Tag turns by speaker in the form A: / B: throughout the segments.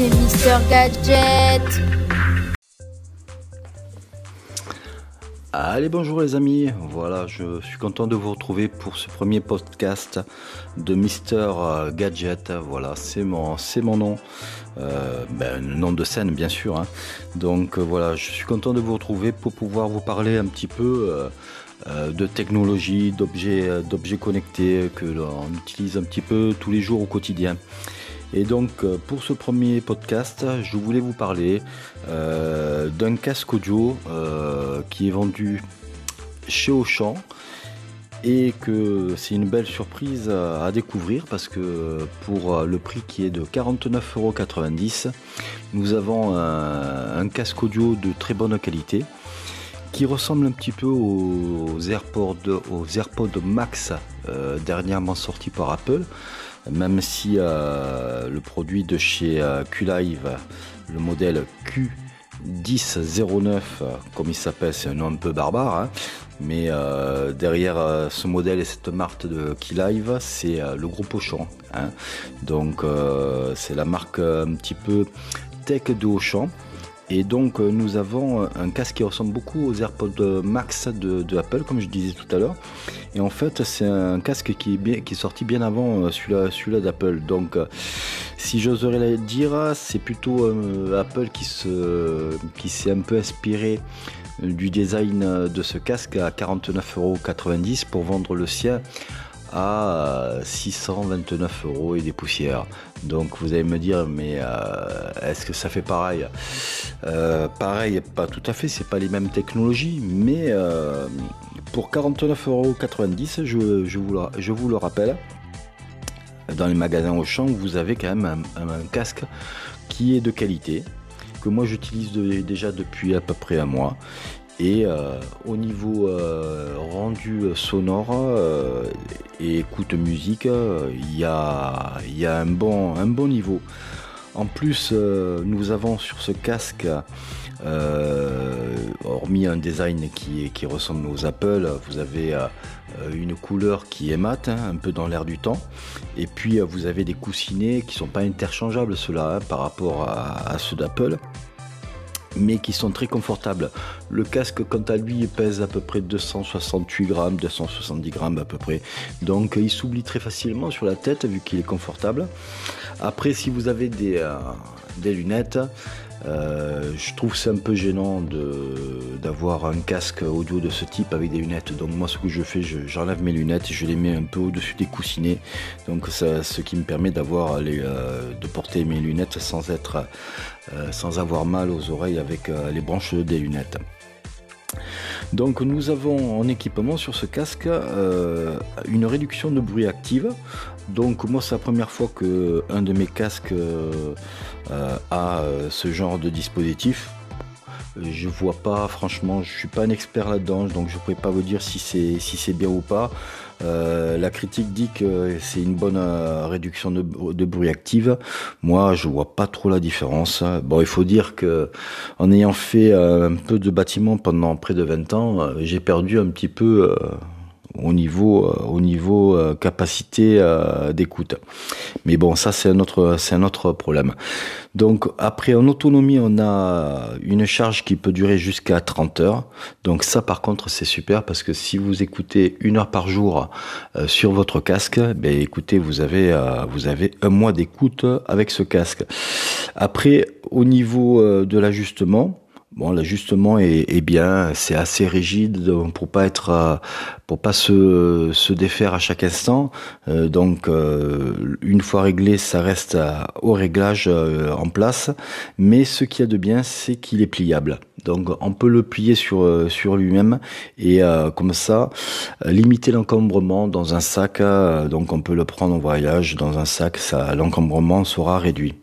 A: c'est Mister Gadget.
B: Allez, bonjour les amis. Voilà, je suis content de vous retrouver pour ce premier podcast de Mister Gadget. Voilà, c'est mon, c'est mon nom. Euh, ben, nom de scène, bien sûr. Hein. Donc euh, voilà, je suis content de vous retrouver pour pouvoir vous parler un petit peu. Euh, euh, de technologie, d'objets, euh, d'objets connectés que l'on utilise un petit peu tous les jours au quotidien. Et donc euh, pour ce premier podcast, je voulais vous parler d'un casque audio qui est vendu chez Auchan et que c'est une belle surprise à découvrir parce que pour le prix qui est de 49,90€, nous avons un casque audio de très bonne qualité qui ressemble un petit peu aux AirPods, aux AirPods Max euh, dernièrement sortis par Apple, même si euh, le produit de chez euh, QLive, le modèle Q1009, comme il s'appelle, c'est un nom un peu barbare, hein, mais derrière ce modèle et cette marque de QLive, c'est le groupe Auchan. Hein, donc c'est la marque un petit peu tech de Auchan. Et donc euh, nous avons un casque qui ressemble beaucoup aux AirPods Max de, Apple, comme je disais tout à l'heure. Et en fait, c'est un casque qui est, qui est sorti bien avant euh, celui-là, celui d'Apple. Donc, euh, si j'oserais le dire, c'est plutôt Apple qui s'est un peu inspiré du design de ce casque à 49,90€ pour vendre le sien à 629 euros et des poussières. Donc vous allez me dire, mais euh, est-ce que ça fait pareil? Euh, Pareil, pas tout à fait, c'est pas les mêmes technologies, mais euh, pour 49,90 euros, je, je, vous le, je vous le rappelle, dans les magasins au champ, vous avez quand même un, casque qui est de qualité, que moi j'utilise déjà depuis à peu près un mois et au niveau rendu sonore écoute musique, il y a, un, bon, un bon niveau. En plus, nous avons sur ce casque, hormis un design qui, qui, ressemble aux Apple, vous avez une couleur qui est mate, hein, un peu dans l'air du temps. Et puis, vous avez des coussinets qui sont pas interchangeables, ceux-là, hein, par rapport à ceux d'Apple mais qui sont très confortables. Le casque, quant à lui, pèse à peu près 268 grammes, 270 grammes à peu près. Donc il s'oublie très facilement sur la tête vu qu'il est confortable. Après, si vous avez des, euh, des lunettes, euh, je trouve c'est un peu gênant d'avoir un casque audio de ce type avec des lunettes. Donc moi ce que je fais, j'enlève mes lunettes et je les mets un peu au-dessus des coussinets. Donc ça, ce qui me permet d'avoir euh, de porter mes lunettes sans être euh, sans avoir mal aux oreilles avec les branches des lunettes. Donc nous avons en équipement sur ce casque euh, une réduction de bruit active. Donc moi c'est la première fois que un de mes casques euh, a ce genre de dispositif. Je vois pas, franchement, je suis pas un expert là-dedans, donc je pourrais pas vous dire si c'est bien ou pas. Euh, la critique dit que c'est une bonne euh, réduction de, bruit active. Moi, je vois pas trop la différence. Bon, il faut dire que en ayant fait euh, un peu de bâtiment pendant près de 20 ans, j'ai perdu un petit peu au niveau, euh, au niveau euh, capacité euh, d'écoute. Mais bon, ça c'est un autre, c'est un autre problème. Donc après en autonomie, on a une charge qui peut durer jusqu'à 30 heures. Donc ça par contre c'est super parce que si vous écoutez une heure par jour sur votre casque, ben écoutez, vous avez, vous avez un mois d'écoute avec ce casque. Après au niveau de l'ajustement, Bon, l'ajustement est, bien, c'est assez rigide pour pas être, euh, pour pas se, se défaire à chaque instant. Euh, donc, euh, une fois réglé, ça reste au réglage en place. Mais ce qu'il y a de bien, c'est qu'il est pliable. Donc, on peut le plier sur sur lui-même et comme ça limiter l'encombrement dans un sac. donc, on peut le prendre en voyage dans un sac. Ça, l'encombrement sera réduit.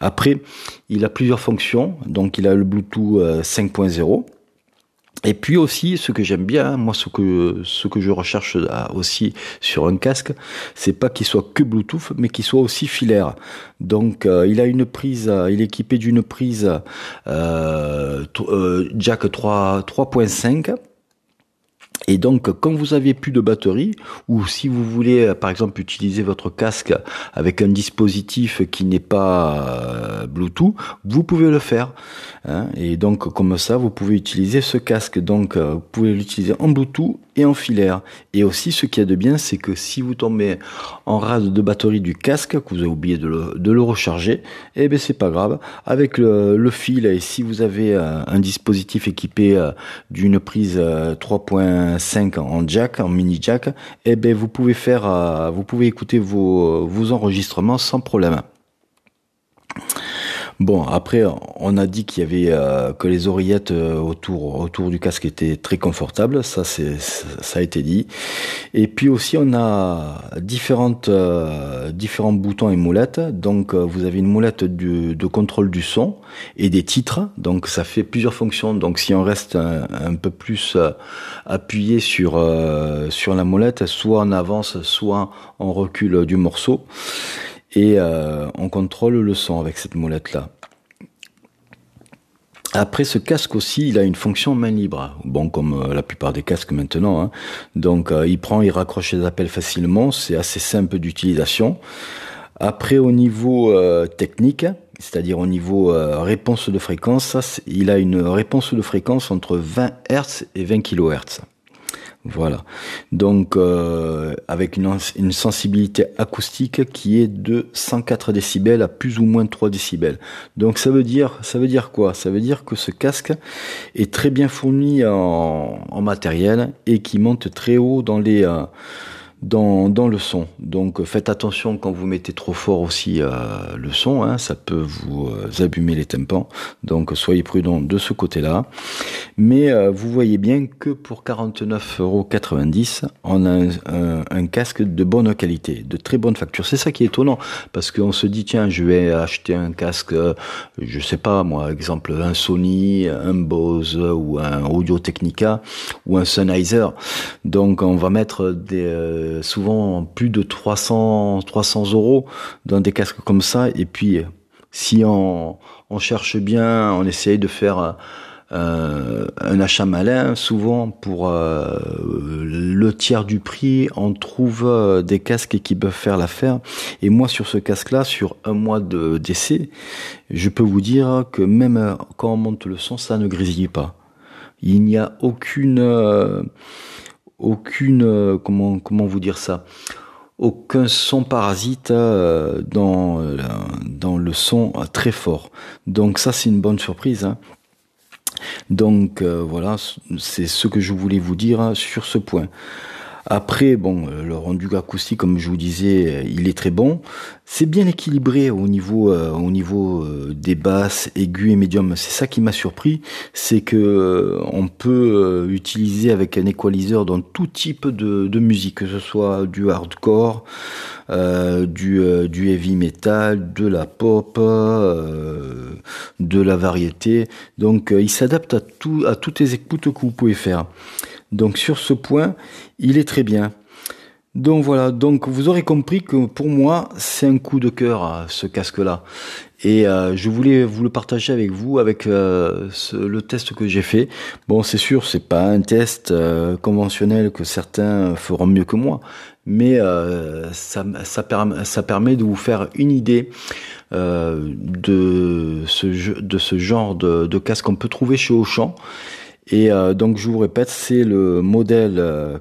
B: Après, il a plusieurs fonctions. Donc, il a le Bluetooth 5.0. Euh, Et puis aussi, ce que j'aime bien, moi, ce que ce que je recherche aussi sur un casque, c'est pas qu'il soit que Bluetooth, mais qu'il soit aussi filaire. Donc, euh, il a une prise, euh, il est équipé d'une prise jack 3 3.5 Et donc, quand vous avez plus de batterie, ou si vous voulez, euh, par exemple, utiliser votre casque avec un dispositif qui n'est pas euh, Bluetooth, vous pouvez le faire. Hein. et donc, comme ça, vous pouvez utiliser ce casque. Donc, euh, vous pouvez l'utiliser en Bluetooth et en filaire. Et aussi, ce qui est de bien, c'est que si vous tombez en rade de batterie du casque, que vous avez oublié de le, recharger, eh ben c'est pas grave. Avec le, fil, et si vous avez un dispositif équipé d'une prise 3.5 5 en jack, en mini jack, et eh ben vous pouvez faire, euh, vous pouvez écouter vos, vos enregistrements sans problème. Bon, après, on a dit qu'il y avait euh, que les oreillettes euh, autour autour du casque étaient très confortables, ça c'est ça a été dit. Et puis aussi, on a différentes euh, différents boutons et moulettes. Donc, vous avez une moulette de contrôle du son et des titres. Donc, ça fait plusieurs fonctions. Donc, si on reste un, peu plus appuyé sur sur la moulette, soit on avance, soit on recule du morceau et euh, on contrôle le son avec cette molette là. Après ce casque aussi, il a une fonction main libre, bon comme euh, la plupart des casques maintenant. Hein. Donc euh, il prend, il raccroche les appels facilement, c'est assez simple d'utilisation. Après au niveau technique, c'est-à-dire au niveau réponse de fréquence, il a une réponse de fréquence entre 20 Hz et 20 kHz. Voilà. Donc avec une, sensibilité acoustique qui est de 104 décibels à plus ou moins 3 décibels. Donc ça veut dire ça veut dire quoi? Ça veut dire que ce casque est très bien fourni en, matériel et qui monte très haut dans les euh, dans, le son. Donc faites attention quand vous mettez trop fort aussi euh, le son, hein, ça peut vous euh, abîmer les tympans. Donc soyez prudents de ce côté-là. Mais euh, vous voyez bien que pour 49,90€, on a un, un, casque de bonne qualité, de très bonne facture. C'est ça qui est étonnant, parce qu'on se dit tiens, je vais acheter un casque, je sais pas moi, exemple un Sony, un Bose ou un Audio Technica ou un Sennheiser. Donc on va mettre des euh, souvent plus de 300, 300 euros dans des casques comme ça. Et puis, si on, cherche bien, on essaye de faire euh, un achat malin, souvent pour euh, le tiers du prix, on trouve des casques qui peuvent faire l'affaire. Et moi, sur ce casque-là, sur un mois de d'essai, je peux vous dire que même quand on monte le son, ça ne grésille pas. Il n'y a aucune aucune euh, comment comment vous dire ça? Aucun son parasite euh, dans euh, dans le son très fort. Donc ça c'est une bonne surprise hein. donc voilà c'est ce que je voulais vous dire hein, sur ce point après, bon, euh, le rendu acoustique, comme je vous disais, euh, il est très bon. C'est bien équilibré au niveau, euh, au niveau des basses, aigus et médiums. C'est ça qui m'a surpris, c'est que on peut utiliser avec un equalizer dans tout type de, de musique, que ce soit du hardcore, du, du heavy metal, de la pop, de la variété. Donc, il s'adapte à tout, à toutes les écoutes que vous pouvez faire. Donc sur ce point, il est très bien. Donc voilà, donc vous aurez compris que pour moi, c'est un coup de cœur ce casque-là. Et euh, je voulais vous le partager avec vous, avec euh, le test que j'ai fait. Bon, c'est sûr, c'est pas un test euh, conventionnel que certains feront mieux que moi, mais ça, permet de vous faire une idée de ce, genre de casque qu'on peut trouver chez Auchan et euh, donc je vous répète, c'est le modèle euh,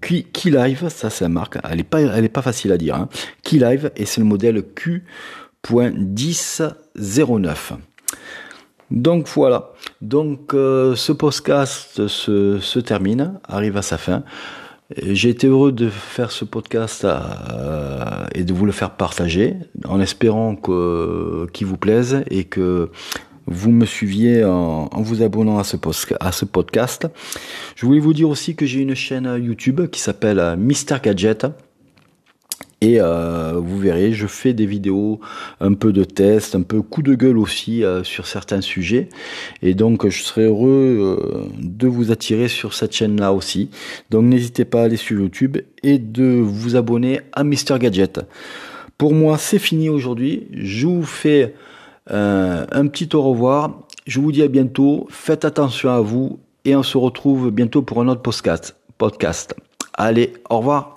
B: Key, Live, ça c'est la marque, elle est pas, elle est pas facile à dire. Hein. Key Live et c'est le modèle Q.1009. Donc voilà. Donc euh, ce podcast se, se, termine, arrive à sa fin. J'ai été heureux de faire ce podcast euh, et de vous le faire partager, en espérant qu'il vous plaise et que vous me suiviez en, vous abonnant à ce, à ce podcast. Je voulais vous dire aussi que j'ai une chaîne YouTube qui s'appelle euh, Mister Gadget. Et euh, vous verrez, je fais des vidéos, un peu de tests, un peu coup de gueule aussi euh, sur certains sujets. Et donc, je serais heureux de vous attirer sur cette chaîne-là aussi. Donc, n'hésitez pas à aller sur YouTube et de vous abonner à Mister Gadget. Pour moi, c'est fini aujourd'hui. Je vous fais euh, un petit au revoir. Je vous dis à bientôt. Faites attention à vous et on se retrouve bientôt pour un autre podcast. podcast. Allez, au revoir.